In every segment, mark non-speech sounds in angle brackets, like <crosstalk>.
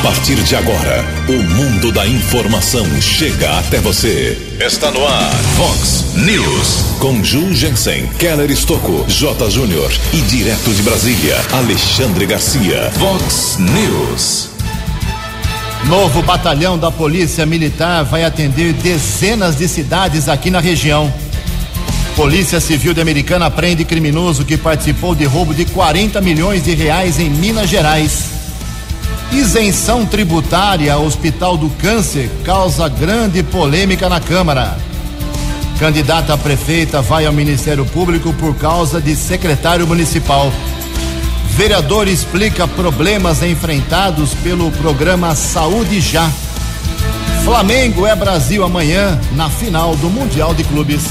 A partir de agora, o mundo da informação chega até você. Está no ar, Fox News. Com Ju Jensen, Keller Estocco, J. Júnior e direto de Brasília, Alexandre Garcia. Fox News. Novo batalhão da Polícia Militar vai atender dezenas de cidades aqui na região. Polícia Civil de Americana prende criminoso que participou de roubo de 40 milhões de reais em Minas Gerais. Isenção tributária Hospital do Câncer causa grande polêmica na Câmara. Candidata a prefeita vai ao Ministério Público por causa de secretário municipal. Vereador explica problemas enfrentados pelo programa Saúde Já. Flamengo é Brasil amanhã na final do Mundial de Clubes.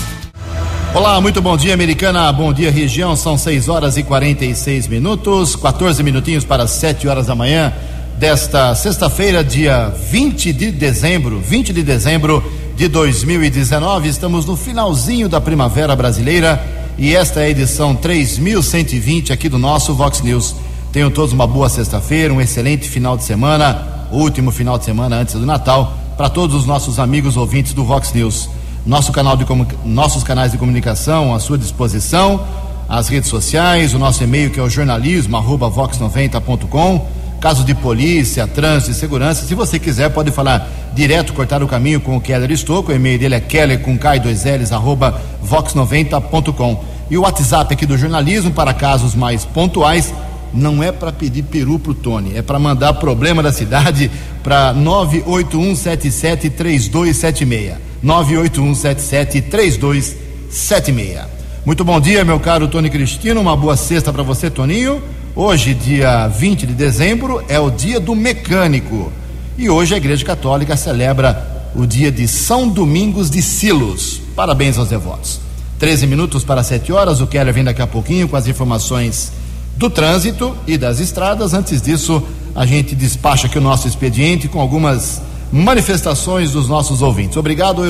Olá, muito bom dia, americana. Bom dia, região. São 6 horas e 46 minutos, 14 minutinhos para 7 horas da manhã desta sexta-feira, dia 20 de dezembro, 20 de dezembro de 2019. Estamos no finalzinho da primavera brasileira e esta é a edição 3120 aqui do nosso Vox News. Tenham todos uma boa sexta-feira, um excelente final de semana, último final de semana antes do Natal, para todos os nossos amigos ouvintes do Vox News. Nosso canal de nossos canais de comunicação à sua disposição, as redes sociais, o nosso e-mail que é o jornalismo arroba vox90.com. Casos de polícia, trânsito segurança, se você quiser, pode falar direto, cortar o caminho com o Keller Estouco. O e-mail dele é keller com K2Ls, arroba vox90.com. E o WhatsApp aqui do jornalismo para casos mais pontuais não é para pedir peru pro Tony, é para mandar problema da cidade para 981773276. 981773276. Muito bom dia, meu caro Tony Cristino. Uma boa sexta para você, Toninho. Hoje, dia 20 de dezembro, é o dia do mecânico. E hoje a Igreja Católica celebra o dia de São Domingos de Silos. Parabéns aos devotos. 13 minutos para 7 horas. O Keller vem daqui a pouquinho com as informações do trânsito e das estradas. Antes disso, a gente despacha aqui o nosso expediente com algumas manifestações dos nossos ouvintes. Obrigado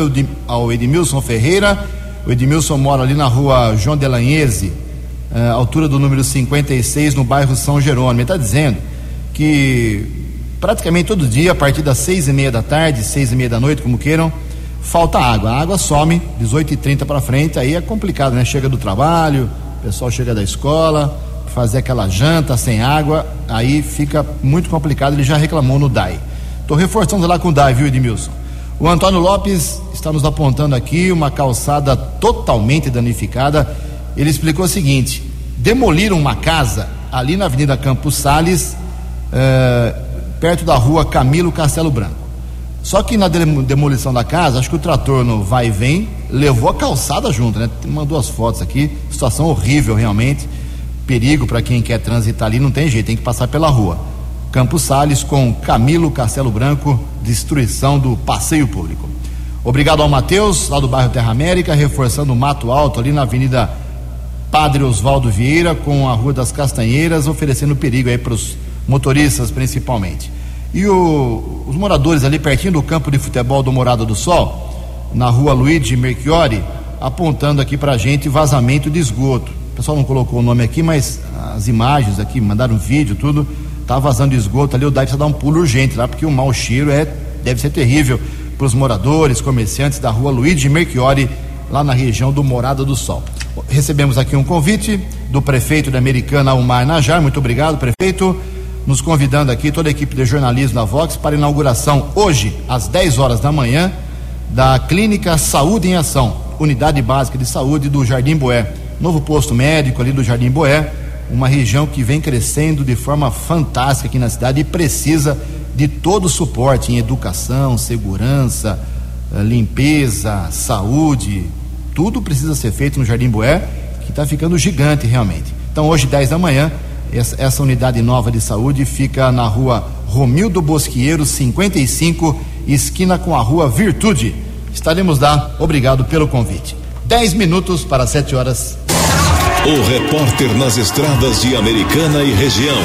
ao Edmilson Ferreira. O Edmilson mora ali na rua João Delanhese, uh, altura do número 56, no bairro São Jerônimo. Ele está dizendo que praticamente todo dia, a partir das seis e meia da tarde, seis e meia da noite, como queiram, falta água. A água some, 18 e 30 para frente, aí é complicado, né? Chega do trabalho, o pessoal chega da escola, fazer aquela janta sem água, aí fica muito complicado. Ele já reclamou no DAI. Estou reforçando lá com o DAI, viu, Edmilson? O Antônio Lopes está nos apontando aqui uma calçada totalmente danificada. Ele explicou o seguinte: demoliram uma casa ali na Avenida Campos Sales, eh, perto da rua Camilo Castelo Branco. Só que na demolição da casa, acho que o trator no vai e vem levou a calçada junto, né? Mandou as fotos aqui, situação horrível realmente, perigo para quem quer transitar ali, não tem jeito, tem que passar pela rua. Campos Sales com Camilo Castelo Branco, destruição do passeio público. Obrigado ao Matheus, lá do bairro Terra América, reforçando o Mato Alto ali na Avenida Padre Oswaldo Vieira com a Rua das Castanheiras, oferecendo perigo aí para os motoristas principalmente. E o, os moradores ali pertinho do campo de futebol do Morada do Sol, na rua Luigi Merchiori, apontando aqui para a gente vazamento de esgoto. O pessoal não colocou o nome aqui, mas as imagens aqui, mandaram vídeo, tudo tá vazando esgoto ali, o DAI precisa dar um pulo urgente lá, porque o mau cheiro é, deve ser terrível para os moradores, comerciantes da rua Luigi Merchiori, lá na região do Morada do Sol. Recebemos aqui um convite do prefeito da Americana, Almar Najar, muito obrigado, prefeito, nos convidando aqui, toda a equipe de jornalismo da Vox, para a inauguração hoje, às 10 horas da manhã, da Clínica Saúde em Ação, Unidade Básica de Saúde do Jardim Boé. Novo posto médico ali do Jardim Boé, uma região que vem crescendo de forma fantástica aqui na cidade e precisa de todo o suporte em educação, segurança, eh, limpeza, saúde, tudo precisa ser feito no Jardim Boé, que está ficando gigante realmente. Então, hoje, 10 da manhã, essa, unidade nova de saúde fica na rua Romildo Bosquieiro, 55, esquina com a rua Virtude. Estaremos lá. Obrigado pelo convite. 10 minutos para 7 horas. O repórter nas estradas de Americana e região,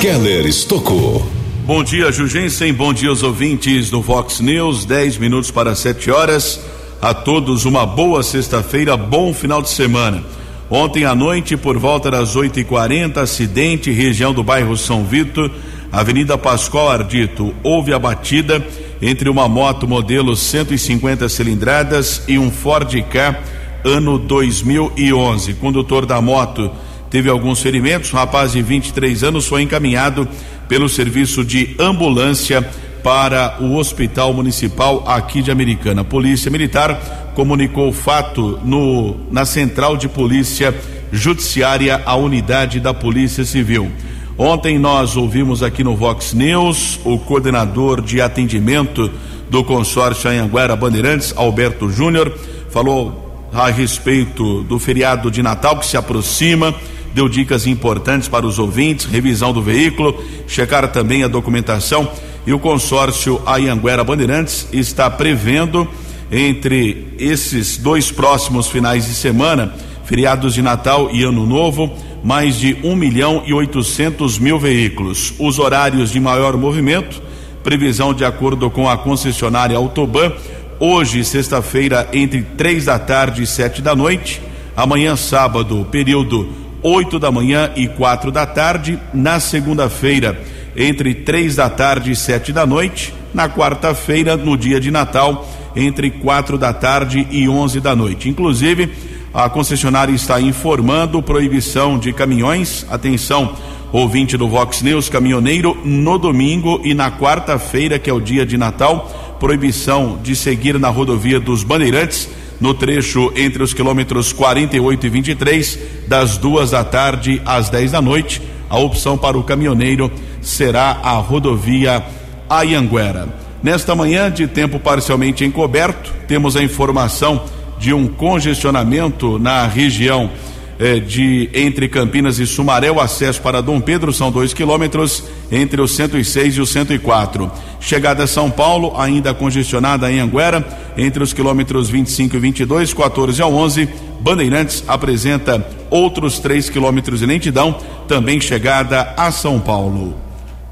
Keller Estocou. Bom dia, Jugensen. Bom dia aos ouvintes do Vox News. 10 minutos para 7 horas. A todos uma boa sexta-feira, bom final de semana. Ontem à noite, por volta das 8h40, acidente, região do bairro São Vito, Avenida Pascoal Ardito, houve a batida entre uma moto modelo 150 cilindradas e um Ford K ano 2011. O condutor da moto teve alguns ferimentos. O rapaz de 23 anos foi encaminhado pelo serviço de ambulância para o Hospital Municipal aqui de Americana. A Polícia Militar comunicou o fato no na Central de Polícia Judiciária, a unidade da Polícia Civil. Ontem nós ouvimos aqui no Vox News o coordenador de atendimento do consórcio Anhanguera Bandeirantes, Alberto Júnior, falou a respeito do feriado de Natal que se aproxima, deu dicas importantes para os ouvintes, revisão do veículo, checar também a documentação e o consórcio Anhanguera Bandeirantes está prevendo entre esses dois próximos finais de semana, feriados de Natal e Ano Novo, mais de 1 milhão e 800 mil veículos. Os horários de maior movimento, previsão de acordo com a concessionária Autoban, hoje, sexta-feira, entre três da tarde e sete da noite, amanhã, sábado, período 8 da manhã e quatro da tarde, na segunda-feira, entre três da tarde e sete da noite, na quarta-feira, no dia de Natal, entre quatro da tarde e onze da noite. Inclusive, a concessionária está informando proibição de caminhões. Atenção, ouvinte do Vox News, caminhoneiro, no domingo e na quarta-feira, que é o dia de Natal, proibição de seguir na rodovia dos Bandeirantes, no trecho entre os quilômetros 48 e 23, das duas da tarde às 10 da noite. A opção para o caminhoneiro será a rodovia Ayanguera. Nesta manhã, de tempo parcialmente encoberto, temos a informação de um congestionamento na região eh, de entre Campinas e Sumaré. O acesso para Dom Pedro são dois quilômetros entre o 106 e o 104. Chegada a São Paulo, ainda congestionada em Anguera, entre os quilômetros 25 e 22, 14 ao 11. Bandeirantes apresenta outros três quilômetros de lentidão, também chegada a São Paulo.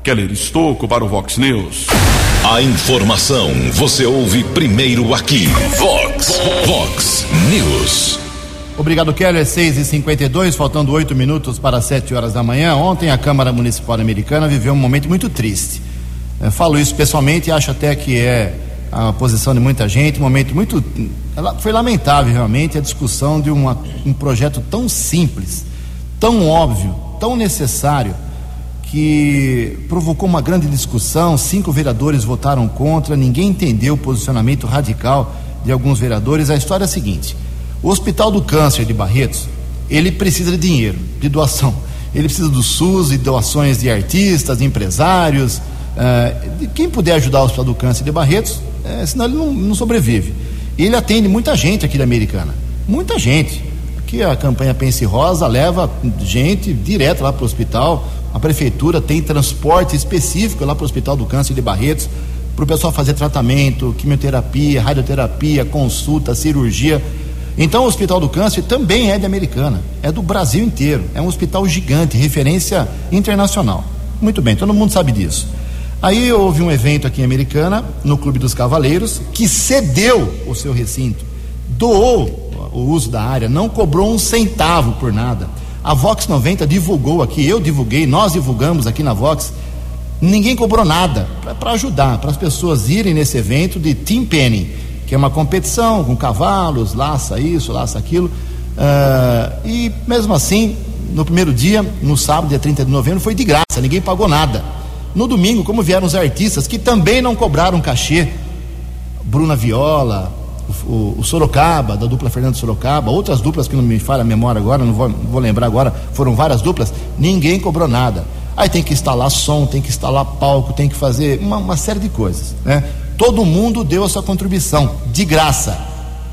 Keller Estocco para o Vox News. A informação você ouve primeiro aqui. Vox, Vox News. Obrigado, Keller. 6 e 52 faltando oito minutos para 7 horas da manhã. Ontem a Câmara Municipal Americana viveu um momento muito triste. Eu falo isso pessoalmente e acho até que é a posição de muita gente, um momento muito. Foi lamentável realmente a discussão de uma, um projeto tão simples, tão óbvio, tão necessário que provocou uma grande discussão. Cinco vereadores votaram contra, ninguém entendeu o posicionamento radical de alguns vereadores. A história é a seguinte: o Hospital do Câncer de Barretos ele precisa de dinheiro, de doação. Ele precisa do SUS e doações de artistas, de empresários, uh, quem puder ajudar o Hospital do Câncer de Barretos, uh, senão ele não, não sobrevive. Ele atende muita gente aqui da Americana, muita gente. Aqui a campanha Pense Rosa leva gente direto lá para o hospital, a prefeitura tem transporte específico lá para o Hospital do Câncer de Barretos, para o pessoal fazer tratamento, quimioterapia, radioterapia, consulta, cirurgia. Então o Hospital do Câncer também é de Americana, é do Brasil inteiro, é um hospital gigante, referência internacional. Muito bem, todo mundo sabe disso. Aí houve um evento aqui em Americana, no Clube dos Cavaleiros, que cedeu o seu recinto, doou o uso da área, não cobrou um centavo por nada a Vox 90 divulgou aqui, eu divulguei, nós divulgamos aqui na Vox. Ninguém cobrou nada para ajudar, para as pessoas irem nesse evento de Team Penny, que é uma competição com cavalos, laça isso, laça aquilo. Uh, e mesmo assim, no primeiro dia, no sábado, dia 30 de novembro, foi de graça, ninguém pagou nada. No domingo, como vieram os artistas que também não cobraram cachê, Bruna Viola, o, o, Sorocaba, da dupla Fernando Sorocaba, outras duplas que não me falha a memória agora, não vou, não vou lembrar agora, foram várias duplas, ninguém cobrou nada. Aí tem que instalar som, tem que instalar palco, tem que fazer uma, uma série de coisas, né? Todo mundo deu a sua contribuição, de graça.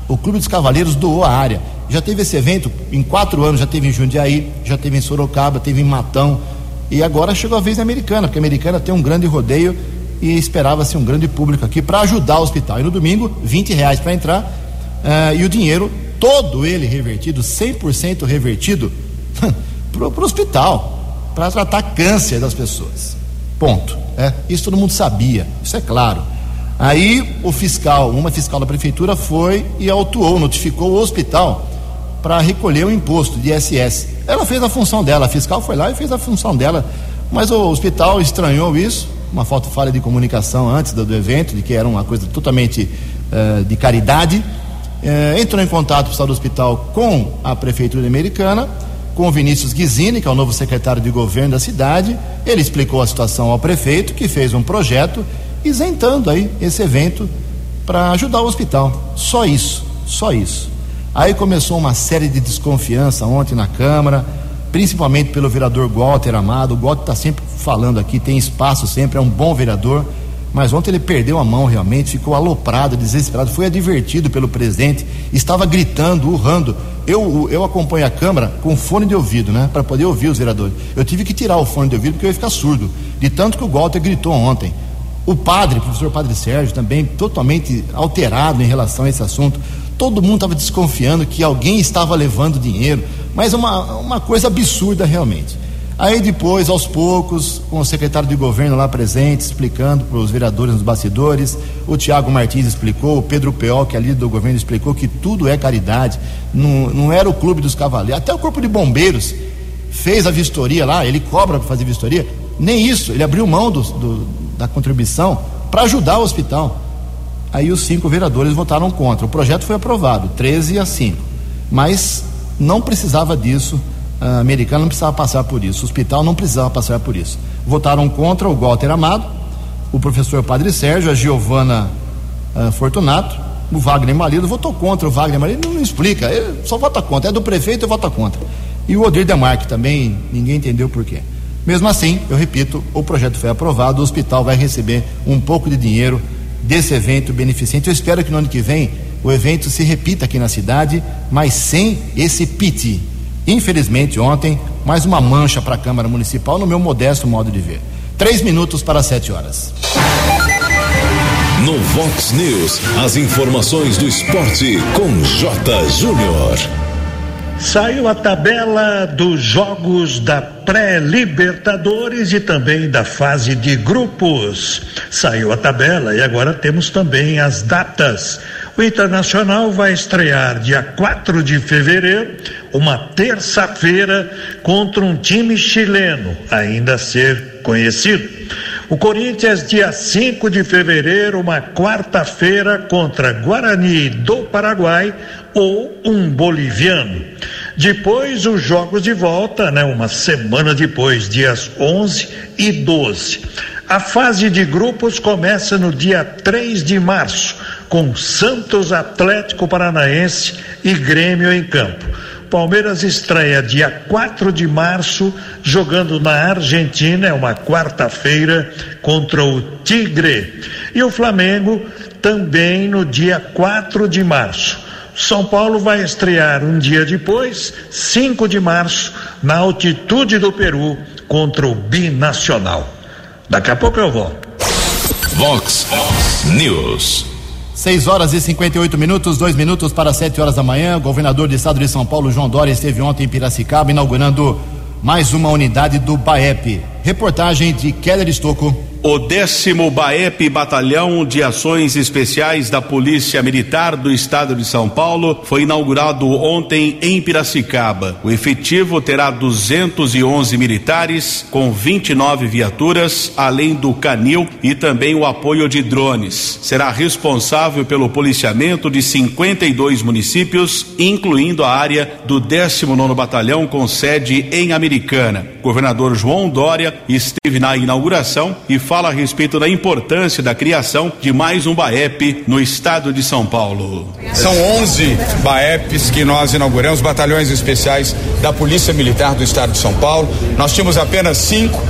O Clube dos Cavaleiros doou a área. Já teve esse evento em quatro anos, já teve em Jundiaí, já teve em Sorocaba, teve em Matão. E agora chegou a vez da Americana, porque a Americana tem um grande rodeio e esperava-se um grande público aqui para ajudar o hospital. E no domingo, 20 reais para entrar uh, e o dinheiro, todo ele revertido, 100% revertido, <laughs> para o hospital, para tratar câncer das pessoas. Ponto. É, isso todo mundo sabia, isso é claro. Aí o fiscal, uma fiscal da prefeitura foi e autuou, notificou o hospital para recolher o imposto de ISS. Ela fez a função dela, a fiscal foi lá e fez a função dela Mas o hospital estranhou isso, uma falta falha de comunicação antes do, do evento, de que era uma coisa totalmente uh, de caridade. Uh, entrou em contato o pessoal do hospital com a prefeitura americana, com o Vinícius Guizini, que é o novo secretário de governo da cidade. Ele explicou a situação ao prefeito, que fez um projeto isentando aí esse evento para ajudar o hospital. Só isso, só isso. Aí começou uma série de desconfiança ontem na Câmara, principalmente pelo vereador Walter Amado. O Walter está sempre falando aqui, tem espaço sempre, é um bom vereador. Mas ontem ele perdeu a mão realmente, ficou aloprado, desesperado, foi advertido pelo presidente, estava gritando, urrando. Eu, eu acompanho a Câmara com fone de ouvido, né? Para poder ouvir os vereadores. Eu tive que tirar o fone de ouvido porque eu ia ficar surdo, de tanto que o Walter gritou ontem. O padre, o professor Padre Sérgio, também totalmente alterado em relação a esse assunto. Todo mundo estava desconfiando que alguém estava levando dinheiro, mas uma, uma coisa absurda realmente. Aí depois, aos poucos, com o secretário de governo lá presente, explicando para os vereadores nos bastidores, o Tiago Martins explicou, o Pedro Peol, que é líder do governo, explicou que tudo é caridade, não, não era o clube dos cavaleiros, até o corpo de bombeiros fez a vistoria lá, ele cobra para fazer vistoria, nem isso, ele abriu mão do, do, da contribuição para ajudar o hospital. Aí os cinco vereadores votaram contra. O projeto foi aprovado, 13 a 5. Mas não precisava disso, a americana não precisava passar por isso, o hospital não precisava passar por isso. Votaram contra o Walter Amado, o professor Padre Sérgio, a Giovana uh, Fortunato, o Wagner Marido votou contra o Wagner Marido, não, não explica, ele só vota contra, é do prefeito e vota contra. E o Odir Demarque também, ninguém entendeu por quê. Mesmo assim, eu repito, o projeto foi aprovado, o hospital vai receber um pouco de dinheiro desse evento beneficente. Eu espero que no ano que vem o evento se repita aqui na cidade, mas sem esse piti. Infelizmente, ontem, mais uma mancha para a Câmara Municipal, no meu modesto modo de ver. Três minutos para sete horas. No Vox News, as informações do esporte com J. Júnior. Saiu a tabela dos jogos da pré-Libertadores e também da fase de grupos. Saiu a tabela e agora temos também as datas. O Internacional vai estrear dia 4 de fevereiro, uma terça-feira, contra um time chileno, ainda a ser conhecido. O Corinthians, dia 5 de fevereiro, uma quarta-feira, contra Guarani do Paraguai ou um boliviano. Depois, os jogos de volta, né, uma semana depois, dias 11 e 12. A fase de grupos começa no dia 3 de março com Santos Atlético Paranaense e Grêmio em campo. Palmeiras estreia dia 4 de março, jogando na Argentina, é uma quarta-feira, contra o Tigre. E o Flamengo também no dia 4 de março. São Paulo vai estrear um dia depois, 5 de março, na altitude do Peru, contra o Binacional. Daqui a pouco eu volto. Vox News. 6 horas e 58 minutos, dois minutos para 7 horas da manhã. O governador do estado de São Paulo, João Dória, esteve ontem em Piracicaba inaugurando mais uma unidade do BAEP. Reportagem de Keller Estocco. O décimo BAEP Batalhão de Ações Especiais da Polícia Militar do Estado de São Paulo foi inaugurado ontem em Piracicaba. O efetivo terá 211 militares com 29 viaturas, além do canil e também o apoio de drones. Será responsável pelo policiamento de 52 municípios, incluindo a área do 19 Batalhão com sede em Americana. Governador João Dória esteve na inauguração e fala a respeito da importância da criação de mais um BAEP no estado de São Paulo. São 11 BAEPs que nós inauguramos, batalhões especiais da Polícia Militar do estado de São Paulo. Nós tínhamos apenas cinco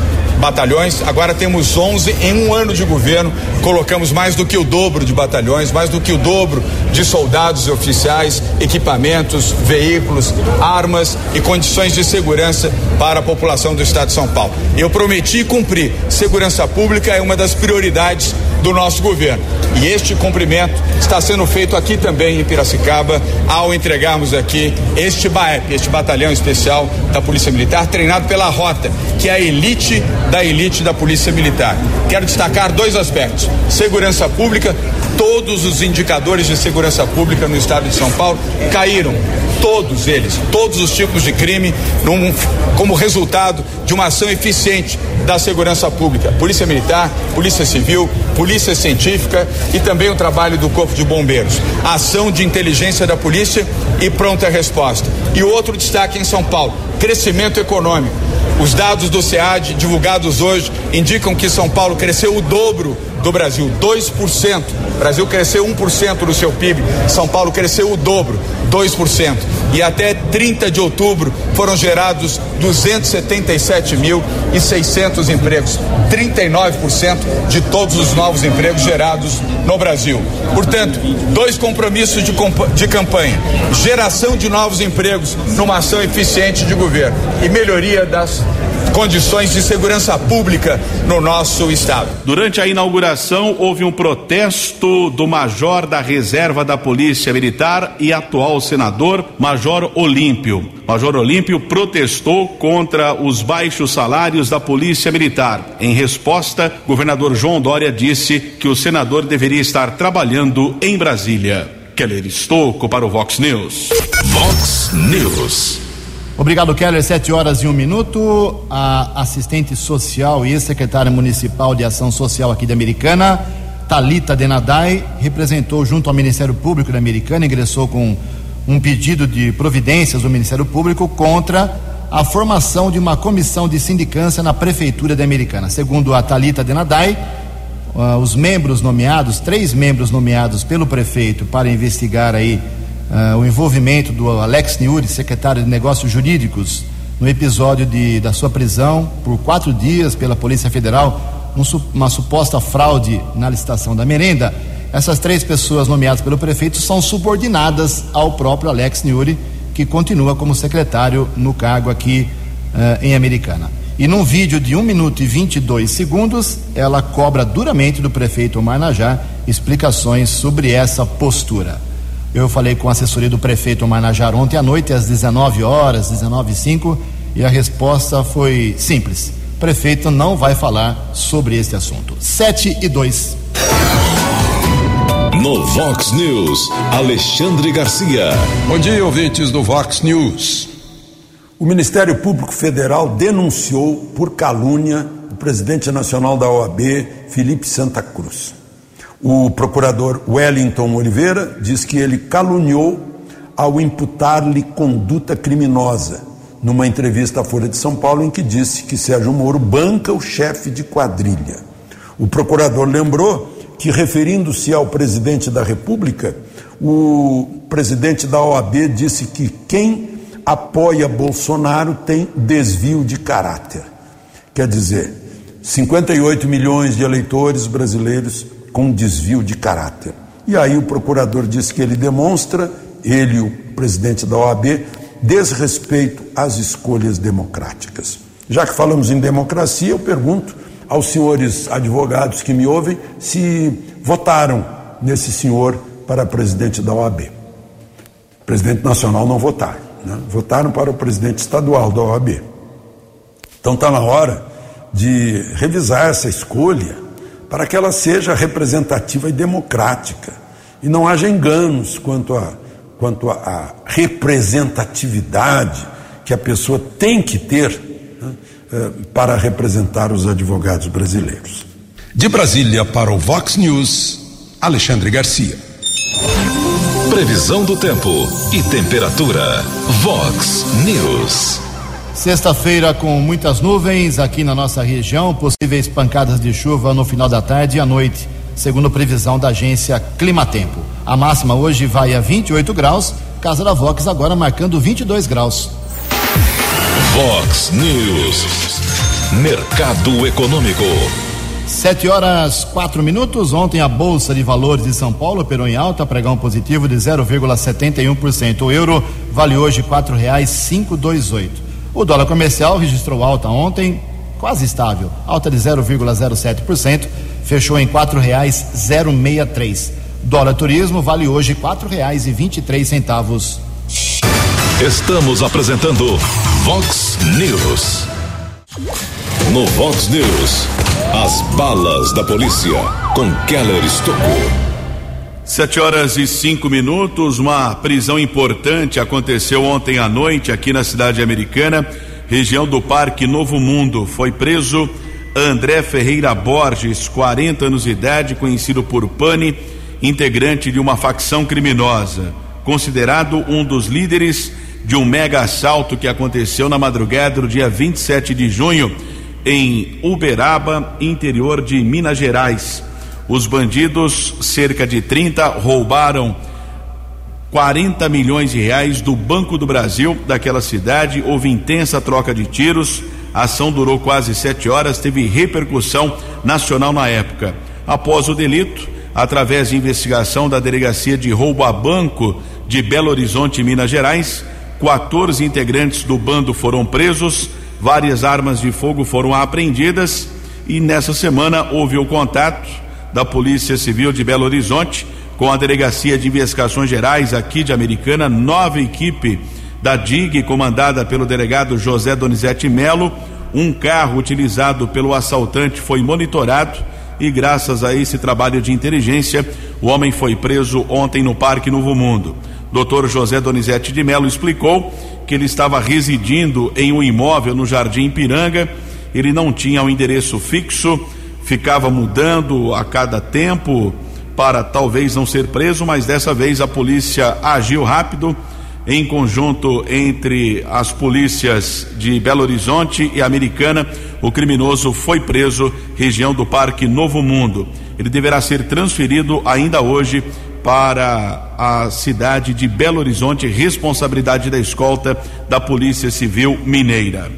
batalhões, agora temos 11 em um ano de governo. Colocamos mais do que o dobro de batalhões, mais do que o dobro de soldados e oficiais, equipamentos, veículos, armas e condições de segurança para a população do estado de São Paulo. Eu prometi cumprir. Segurança pública é uma das prioridades do nosso governo. E este cumprimento está sendo feito aqui também em Piracicaba, ao entregarmos aqui este BAEP, este batalhão especial da Polícia Militar, treinado pela Rota, que é a elite da elite da Polícia Militar. Quero destacar dois aspectos: segurança pública, todos os indicadores de segurança pública no estado de São Paulo caíram. Todos eles, todos os tipos de crime, num, como resultado de uma ação eficiente da segurança pública, Polícia Militar, Polícia Civil, Polícia Científica e também o trabalho do Corpo de Bombeiros, ação de inteligência da polícia e pronta resposta. E outro destaque em São Paulo, crescimento econômico. Os dados do SEAD divulgados hoje indicam que São Paulo cresceu o dobro do Brasil, 2%. O Brasil cresceu 1% do seu PIB, São Paulo cresceu o dobro, 2%. E até 30 de outubro foram gerados 277.600 empregos, 39% de todos os novos empregos gerados no Brasil. Portanto, dois compromissos de, de campanha: geração de novos empregos numa ação eficiente de governo e melhoria das condições de segurança pública no nosso estado. Durante a inauguração, houve um protesto do major da reserva da Polícia Militar e atual senador, Major Olímpio. Major Olímpio protestou contra os baixos salários da Polícia Militar. Em resposta, governador João Dória disse que o senador deveria estar trabalhando em Brasília. Keller Estouco para o Vox News. Vox News. Obrigado, Keller. Sete horas e um minuto. A assistente social e secretária municipal de ação social aqui da Americana, Talita Denadai, representou junto ao Ministério Público da Americana, ingressou com um pedido de providências do Ministério Público contra a formação de uma comissão de sindicância na prefeitura da Americana. Segundo a Talita Denadai, uh, os membros nomeados, três membros nomeados pelo prefeito para investigar aí uh, o envolvimento do Alex Niuri, secretário de Negócios Jurídicos, no episódio de, da sua prisão por quatro dias pela Polícia Federal, um, uma suposta fraude na licitação da merenda. Essas três pessoas nomeadas pelo prefeito são subordinadas ao próprio Alex Niuri, que continua como secretário no cargo aqui uh, em Americana. E num vídeo de 1 minuto e 22 segundos, ela cobra duramente do prefeito Omar Najá explicações sobre essa postura. Eu falei com a assessoria do prefeito Manajar ontem à noite, às 19 horas, 19 e 05, e a resposta foi simples. O prefeito não vai falar sobre este assunto. 7 e 2. No Vox News, Alexandre Garcia. Bom dia, ouvintes do Vox News. O Ministério Público Federal denunciou por calúnia o presidente nacional da OAB, Felipe Santa Cruz. O procurador Wellington Oliveira diz que ele caluniou ao imputar-lhe conduta criminosa, numa entrevista à Folha de São Paulo, em que disse que Sérgio Moro banca o chefe de quadrilha. O procurador lembrou que, referindo-se ao presidente da República, o presidente da OAB disse que quem apoia Bolsonaro tem desvio de caráter. Quer dizer, 58 milhões de eleitores brasileiros com desvio de caráter. E aí o procurador diz que ele demonstra, ele o presidente da OAB, desrespeito às escolhas democráticas. Já que falamos em democracia, eu pergunto aos senhores advogados que me ouvem se votaram nesse senhor para presidente da OAB. Presidente nacional não votaram, né? votaram para o presidente estadual da OAB. Então está na hora de revisar essa escolha para que ela seja representativa e democrática e não haja enganos quanto a quanto à representatividade que a pessoa tem que ter né, eh, para representar os advogados brasileiros. De Brasília para o Vox News, Alexandre Garcia. Previsão do tempo e temperatura. Vox News. Sexta-feira com muitas nuvens aqui na nossa região, possíveis pancadas de chuva no final da tarde e à noite, segundo previsão da agência Climatempo. A máxima hoje vai a 28 graus, Casa da Vox agora marcando 22 graus. Vox News. Mercado Econômico. Sete horas quatro minutos. Ontem a Bolsa de Valores de São Paulo operou em alta, pregão positivo de 0,71%. O euro vale hoje quatro reais cinco dois oito. O dólar comercial registrou alta ontem, quase estável, alta de 0,07%, fechou em quatro reais 063. Dólar turismo vale hoje quatro reais e vinte e três centavos. Estamos apresentando Vox News. No Vox News, as balas da polícia com Keller Estocou. Sete horas e cinco minutos, uma prisão importante aconteceu ontem à noite aqui na cidade americana, região do Parque Novo Mundo. Foi preso André Ferreira Borges, 40 anos de idade, conhecido por Pane, integrante de uma facção criminosa, considerado um dos líderes de um mega assalto que aconteceu na madrugada do dia 27 de junho em Uberaba, interior de Minas Gerais. Os bandidos, cerca de 30, roubaram 40 milhões de reais do Banco do Brasil daquela cidade. Houve intensa troca de tiros. A ação durou quase sete horas, teve repercussão nacional na época. Após o delito, através de investigação da Delegacia de Roubo a Banco de Belo Horizonte, Minas Gerais, 14 integrantes do bando foram presos, várias armas de fogo foram apreendidas e nessa semana houve o contato da Polícia Civil de Belo Horizonte com a Delegacia de Investigações Gerais aqui de Americana, nova equipe da DIG, comandada pelo delegado José Donizete Melo. Um carro utilizado pelo assaltante foi monitorado e, graças a esse trabalho de inteligência, o homem foi preso ontem no Parque Novo Mundo. Dr. José Donizete de Melo explicou que ele estava residindo em um imóvel no Jardim Ipiranga, ele não tinha um endereço fixo, ficava mudando a cada tempo para talvez não ser preso, mas dessa vez a polícia agiu rápido em conjunto entre as polícias de Belo Horizonte e Americana. O criminoso foi preso região do Parque Novo Mundo. Ele deverá ser transferido ainda hoje para a cidade de Belo Horizonte, responsabilidade da escolta da Polícia Civil Mineira.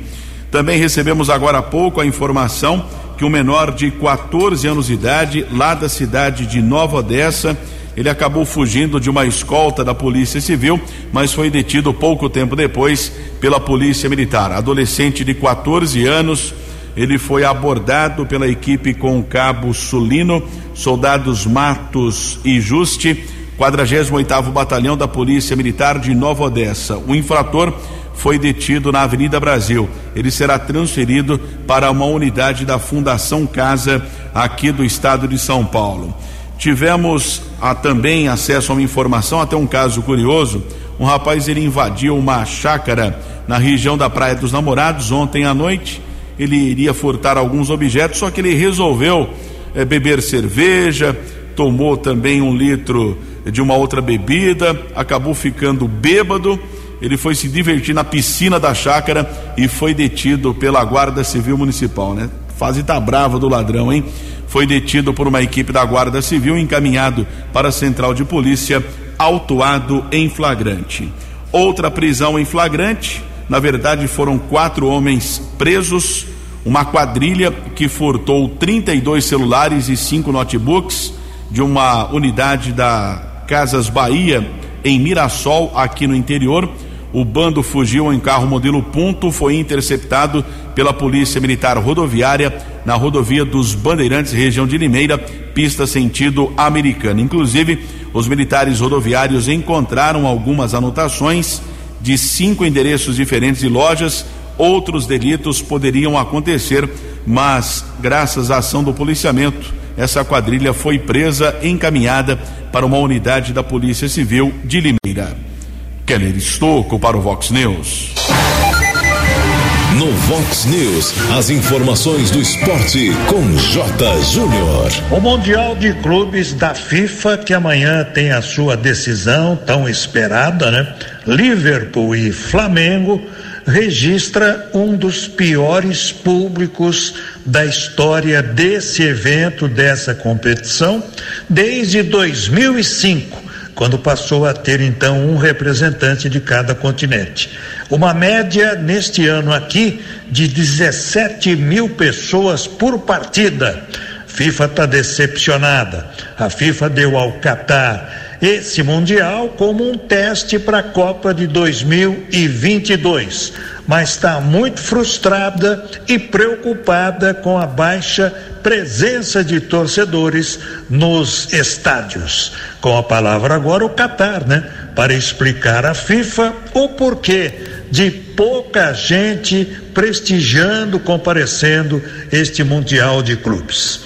Também recebemos agora há pouco a informação que um menor de 14 anos de idade, lá da cidade de Nova Odessa, ele acabou fugindo de uma escolta da Polícia Civil, mas foi detido pouco tempo depois pela Polícia Militar. Adolescente de 14 anos, ele foi abordado pela equipe com o cabo Sulino, soldados Matos e Juste, 48º Batalhão da Polícia Militar de Nova Odessa. O infrator foi detido na Avenida Brasil. Ele será transferido para uma unidade da Fundação Casa aqui do estado de São Paulo. Tivemos ah, também acesso a uma informação, até um caso curioso. Um rapaz ele invadiu uma chácara na região da Praia dos Namorados ontem à noite. Ele iria furtar alguns objetos, só que ele resolveu eh, beber cerveja, tomou também um litro de uma outra bebida, acabou ficando bêbado ele foi se divertir na piscina da chácara e foi detido pela Guarda Civil Municipal, né? Fase tá brava do ladrão, hein? Foi detido por uma equipe da Guarda Civil, encaminhado para a Central de Polícia, autuado em flagrante. Outra prisão em flagrante, na verdade foram quatro homens presos, uma quadrilha que furtou 32 celulares e cinco notebooks de uma unidade da Casas Bahia em Mirassol, aqui no interior o bando fugiu em carro modelo Ponto, foi interceptado pela Polícia Militar Rodoviária na rodovia dos Bandeirantes, região de Limeira, pista sentido americano. Inclusive, os militares rodoviários encontraram algumas anotações de cinco endereços diferentes de lojas. Outros delitos poderiam acontecer, mas graças à ação do policiamento, essa quadrilha foi presa, encaminhada para uma unidade da Polícia Civil de Limeira. Keller Estocco para o Vox News. No Vox News, as informações do esporte com J. Júnior. O Mundial de Clubes da FIFA, que amanhã tem a sua decisão tão esperada, né? Liverpool e Flamengo registra um dos piores públicos da história desse evento, dessa competição, desde 2005 quando passou a ter então um representante de cada continente. Uma média neste ano aqui de 17 mil pessoas por partida. FIFA está decepcionada. A FIFA deu ao Catar esse Mundial como um teste para a Copa de 2022, mas está muito frustrada e preocupada com a baixa presença de torcedores nos estádios. Com a palavra agora o Catar, né? Para explicar à FIFA o porquê de pouca gente prestigiando, comparecendo este Mundial de Clubes.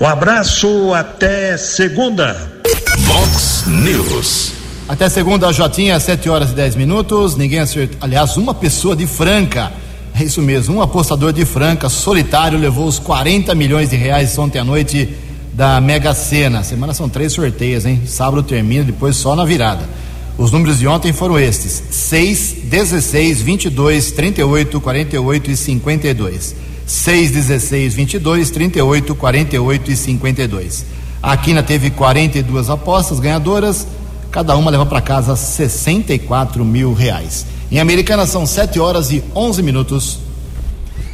Um abraço, até segunda. Vox News. Até segunda, Jotinha, 7 horas e 10 minutos. Ninguém acertou. Aliás, uma pessoa de Franca É isso mesmo. Um apostador de Franca, solitário, levou os 40 milhões de reais ontem à noite da Mega Sena. Semana são três sorteios, hein? Sábado termina, depois só na virada. Os números de ontem foram estes: 6, 16, 22, 38, 48 e 52. 6, 16, 22, 38, 48 e 52. A Quina teve 42 apostas ganhadoras, cada uma leva para casa 64 mil reais. Em Americana são 7 horas e 11 minutos.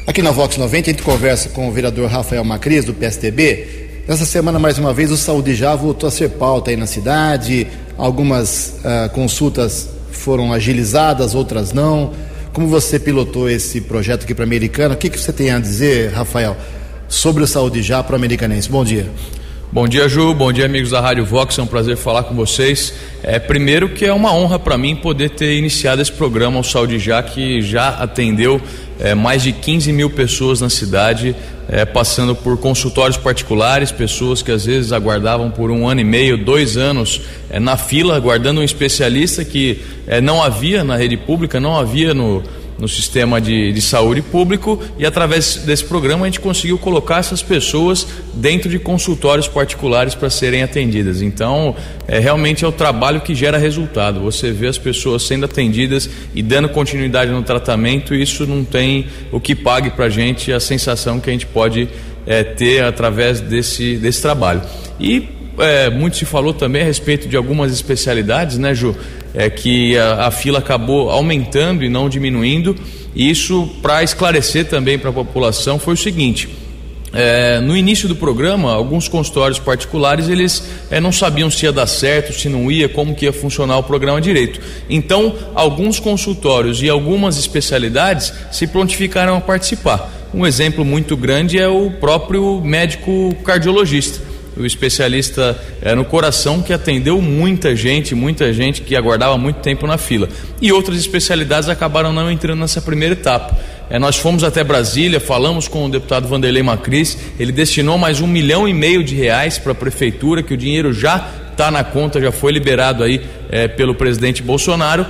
Aqui na Vox 90 a gente conversa com o vereador Rafael Macris, do PSTB. Nessa semana, mais uma vez, o Saúde já voltou a ser pauta aí na cidade. Algumas uh, consultas foram agilizadas, outras não. Como você pilotou esse projeto aqui para Americana? O que, que você tem a dizer, Rafael, sobre o Saúde Já para o Americanense? Bom dia. Bom dia, Ju. Bom dia, amigos da Rádio Vox. É um prazer falar com vocês. É, primeiro que é uma honra para mim poder ter iniciado esse programa, o Saúde Já, que já atendeu é, mais de 15 mil pessoas na cidade, é, passando por consultórios particulares, pessoas que às vezes aguardavam por um ano e meio, dois anos é, na fila, aguardando um especialista que é, não havia na rede pública, não havia no, no sistema de, de saúde público e através desse programa a gente conseguiu colocar essas pessoas dentro de consultórios particulares para serem atendidas. Então, é, realmente é o trabalho que gera resultado. Você vê as pessoas sendo atendidas e dando continuidade no tratamento, e isso não tem o que pague para a gente a sensação que a gente pode é, ter através desse, desse trabalho. E é, muito se falou também a respeito de algumas especialidades, né, Ju? É que a, a fila acabou aumentando e não diminuindo. Isso, para esclarecer também para a população, foi o seguinte. É, no início do programa, alguns consultórios particulares eles é, não sabiam se ia dar certo, se não ia, como que ia funcionar o programa direito. Então, alguns consultórios e algumas especialidades se prontificaram a participar. Um exemplo muito grande é o próprio médico cardiologista o especialista é, no coração que atendeu muita gente, muita gente que aguardava muito tempo na fila. E outras especialidades acabaram não entrando nessa primeira etapa. É, nós fomos até Brasília, falamos com o deputado Vanderlei Macris, ele destinou mais um milhão e meio de reais para a prefeitura, que o dinheiro já está na conta, já foi liberado aí é, pelo presidente Bolsonaro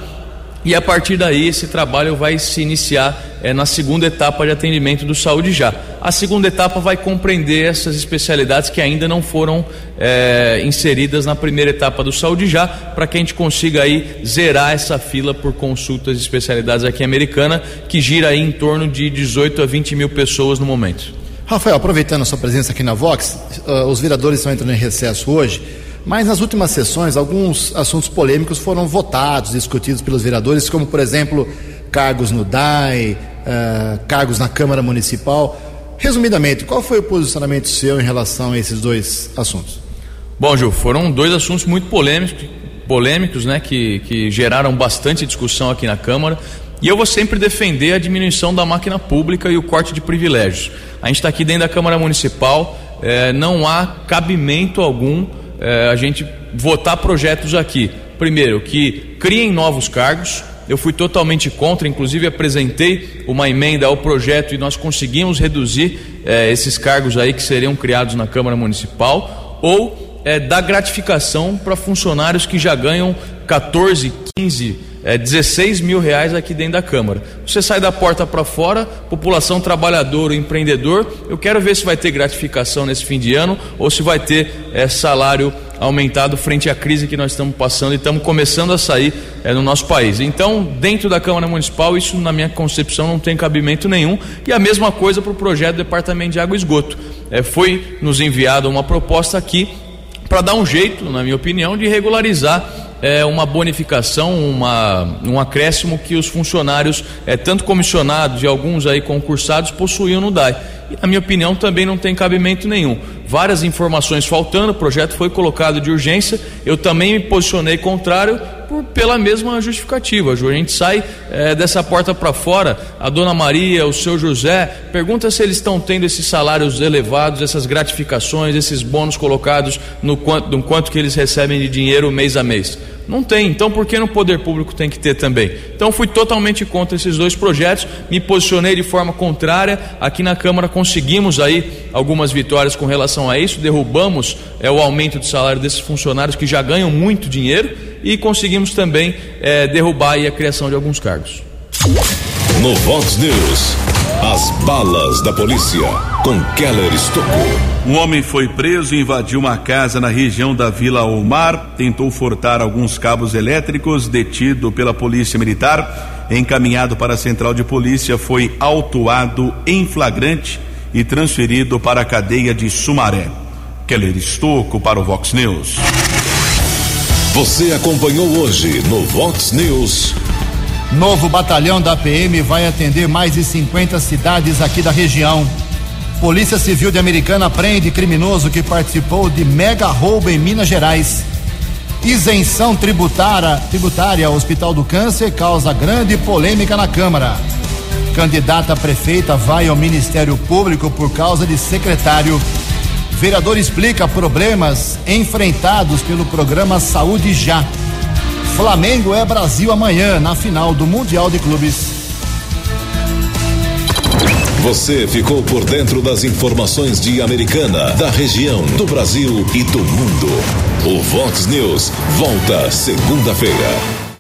e a partir daí esse trabalho vai se iniciar é, na segunda etapa de atendimento do Saúde Já. A segunda etapa vai compreender essas especialidades que ainda não foram é, inseridas na primeira etapa do Saúde Já, para que a gente consiga aí zerar essa fila por consultas de especialidades aqui em Americana, que gira aí em torno de 18 a 20 mil pessoas no momento. Rafael, aproveitando a sua presença aqui na Vox, uh, os vereadores estão entrando em recesso hoje. Mas nas últimas sessões, alguns assuntos polêmicos foram votados, discutidos pelos vereadores, como, por exemplo, cargos no DAI, uh, cargos na Câmara Municipal. Resumidamente, qual foi o posicionamento seu em relação a esses dois assuntos? Bom, Ju, foram dois assuntos muito polêmicos, polêmicos né, que, que geraram bastante discussão aqui na Câmara. E eu vou sempre defender a diminuição da máquina pública e o corte de privilégios. A gente está aqui dentro da Câmara Municipal, eh, não há cabimento algum é, a gente votar projetos aqui. Primeiro, que criem novos cargos. Eu fui totalmente contra, inclusive apresentei uma emenda ao projeto e nós conseguimos reduzir é, esses cargos aí que seriam criados na Câmara Municipal. Ou é, dar gratificação para funcionários que já ganham 14, 15 é, 16 mil reais aqui dentro da Câmara. Você sai da porta para fora, população trabalhador, empreendedor, eu quero ver se vai ter gratificação nesse fim de ano ou se vai ter é, salário aumentado frente à crise que nós estamos passando e estamos começando a sair é, no nosso país. Então, dentro da Câmara Municipal, isso na minha concepção não tem cabimento nenhum. E a mesma coisa para o projeto do Departamento de Água e Esgoto. É, foi nos enviada uma proposta aqui para dar um jeito, na minha opinião, de regularizar é, uma bonificação, uma, um acréscimo que os funcionários, é, tanto comissionados e alguns aí concursados, possuíam no DAI. E, na minha opinião, também não tem cabimento nenhum. Várias informações faltando, o projeto foi colocado de urgência, eu também me posicionei contrário por, pela mesma justificativa. A gente sai é, dessa porta para fora, a dona Maria, o seu José, pergunta se eles estão tendo esses salários elevados, essas gratificações, esses bônus colocados no quanto, no quanto que eles recebem de dinheiro mês a mês. Não tem, então por que no poder público tem que ter também? Então fui totalmente contra esses dois projetos, me posicionei de forma contrária. Aqui na Câmara conseguimos aí algumas vitórias com relação a isso, derrubamos é, o aumento de salário desses funcionários que já ganham muito dinheiro e conseguimos também é, derrubar a criação de alguns cargos. No Vox News, as balas da polícia com Keller Estocou. Um homem foi preso e invadiu uma casa na região da Vila Omar, tentou furtar alguns cabos elétricos, detido pela Polícia Militar, encaminhado para a Central de Polícia, foi autuado em flagrante e transferido para a cadeia de Sumaré. Keller Estocco para o Vox News. Você acompanhou hoje no Vox News. Novo batalhão da PM vai atender mais de 50 cidades aqui da região. Polícia Civil de Americana prende criminoso que participou de mega roubo em Minas Gerais. Isenção tributária, tributária ao Hospital do Câncer causa grande polêmica na Câmara. Candidata prefeita vai ao Ministério Público por causa de secretário. Vereador explica problemas enfrentados pelo programa Saúde Já. Flamengo é Brasil amanhã, na final do Mundial de Clubes. Você ficou por dentro das informações de Americana, da região, do Brasil e do mundo. O Vox News volta segunda-feira.